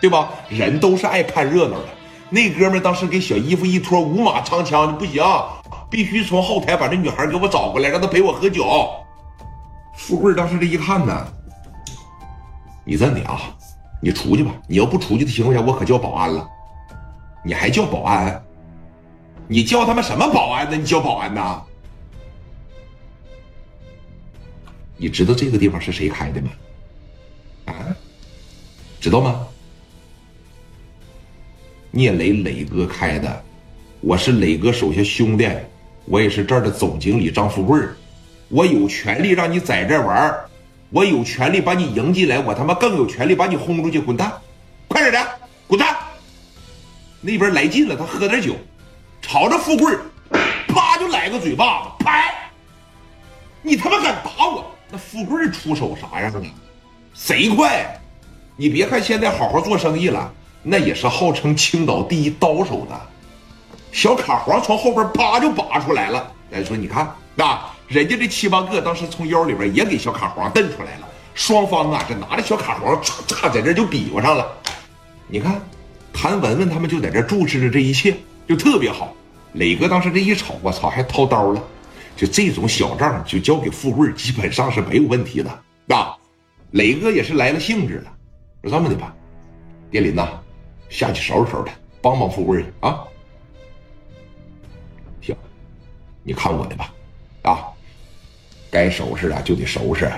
对吧？人都是爱看热闹的。那哥们当时给小姨夫一脱五马长枪，不行，必须从后台把这女孩给我找过来，让她陪我喝酒。富贵当时这一看呢，你这的啊，你出去吧。你要不出去的情况下，我可叫保安了。你还叫保安？你叫他妈什么保安呢？你叫保安呐？你知道这个地方是谁开的吗？啊，知道吗？聂磊磊哥开的，我是磊哥手下兄弟，我也是这儿的总经理张富贵我有权利让你在这玩我有权利把你迎进来，我他妈更有权利把你轰出去，滚蛋！快点的，滚蛋！那边来劲了，他喝点酒，朝着富贵啪就来个嘴巴子，拍！你他妈敢打我！那富贵出手啥样啊？贼快！你别看现在好好做生意了，那也是号称青岛第一刀手的。小卡簧从后边啪就拔出来了。哎，说你看啊，人家这七八个当时从腰里边也给小卡簧蹬出来了。双方啊，这拿着小卡簧嚓嚓在这就比划上了。你看，谭文文他们就在这注视着这一切，就特别好。磊哥当时这一瞅，我操，还掏刀了。就这种小账，就交给富贵，基本上是没有问题的啊。磊哥也是来了兴致了，说这么的吧，电林呐，下去收拾收拾他，帮帮富贵去啊。行，你看我的吧，啊，该收拾的就得收拾。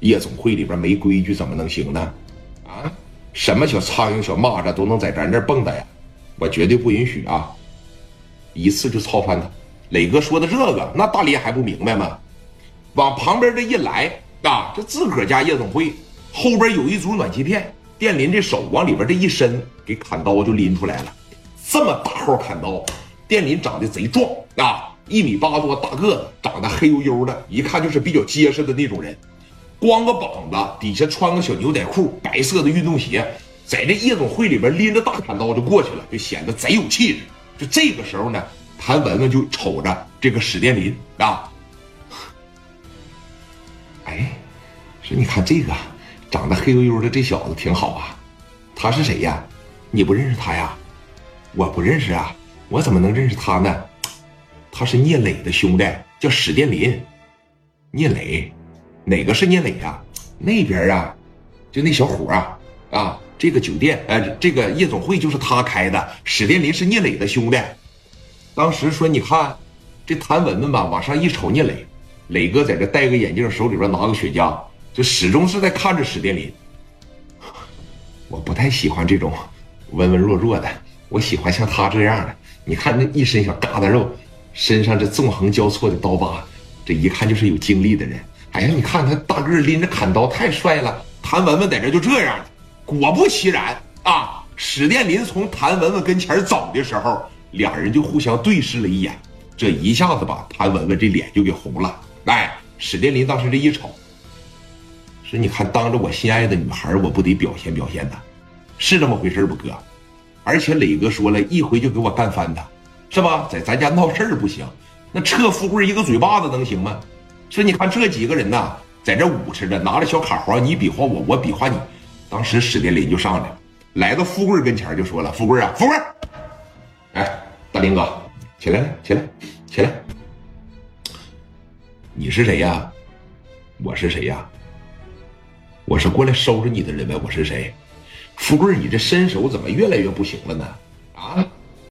夜总会里边没规矩怎么能行呢？啊，什么小苍蝇、小蚂蚱都能在咱这蹦跶呀？我绝对不允许啊！一次就操翻他。磊哥说的这个，那大林还不明白吗？往旁边这一来啊，这自个儿家夜总会后边有一组暖气片，电林这手往里边这一伸，给砍刀就拎出来了。这么大号砍刀，店林长得贼壮啊，一米八多大个子，长得黑黝黝的，一看就是比较结实的那种人。光个膀子，底下穿个小牛仔裤，白色的运动鞋，在这夜总会里边拎着大砍刀就过去了，就显得贼有气质。就这个时候呢。谭文文就瞅着这个史殿林啊，哎，说你看这个长得黑黝黝的这小子挺好啊，他是谁呀？你不认识他呀？我不认识啊，我怎么能认识他呢？他是聂磊的兄弟，叫史殿林。聂磊，哪个是聂磊呀？那边啊，就那小伙啊啊，这个酒店呃，这个夜总会就是他开的。史殿林是聂磊的兄弟。当时说，你看，这谭文文吧，往上一瞅，聂磊，磊哥在这戴个眼镜，手里边拿个雪茄，就始终是在看着史殿林。我不太喜欢这种文文弱弱的，我喜欢像他这样的。你看那一身小疙瘩肉，身上这纵横交错的刀疤，这一看就是有经历的人。哎呀，你看他大个拎着砍刀，太帅了。谭文文在这就这样，果不其然啊，史殿林从谭文文跟前走的时候。俩人就互相对视了一眼，这一下子把谭文文这脸就给红了。哎，史殿林当时这一瞅，说：“你看，当着我心爱的女孩，我不得表现表现的，是这么回事不，哥？而且磊哥说了一回就给我干翻他，是吧？在咱家闹事儿不行，那撤富贵一个嘴巴子能行吗？说你看这几个人呐，在这舞持着，拿着小卡簧，你比划我，我比划你。当时史殿林就上来了，来到富贵跟前就说了：‘富贵啊，富贵。’哎，大林哥，起来，起来，起来！你是谁呀？我是谁呀？我是过来收拾你的人呗。我是谁？富贵，你这身手怎么越来越不行了呢？啊！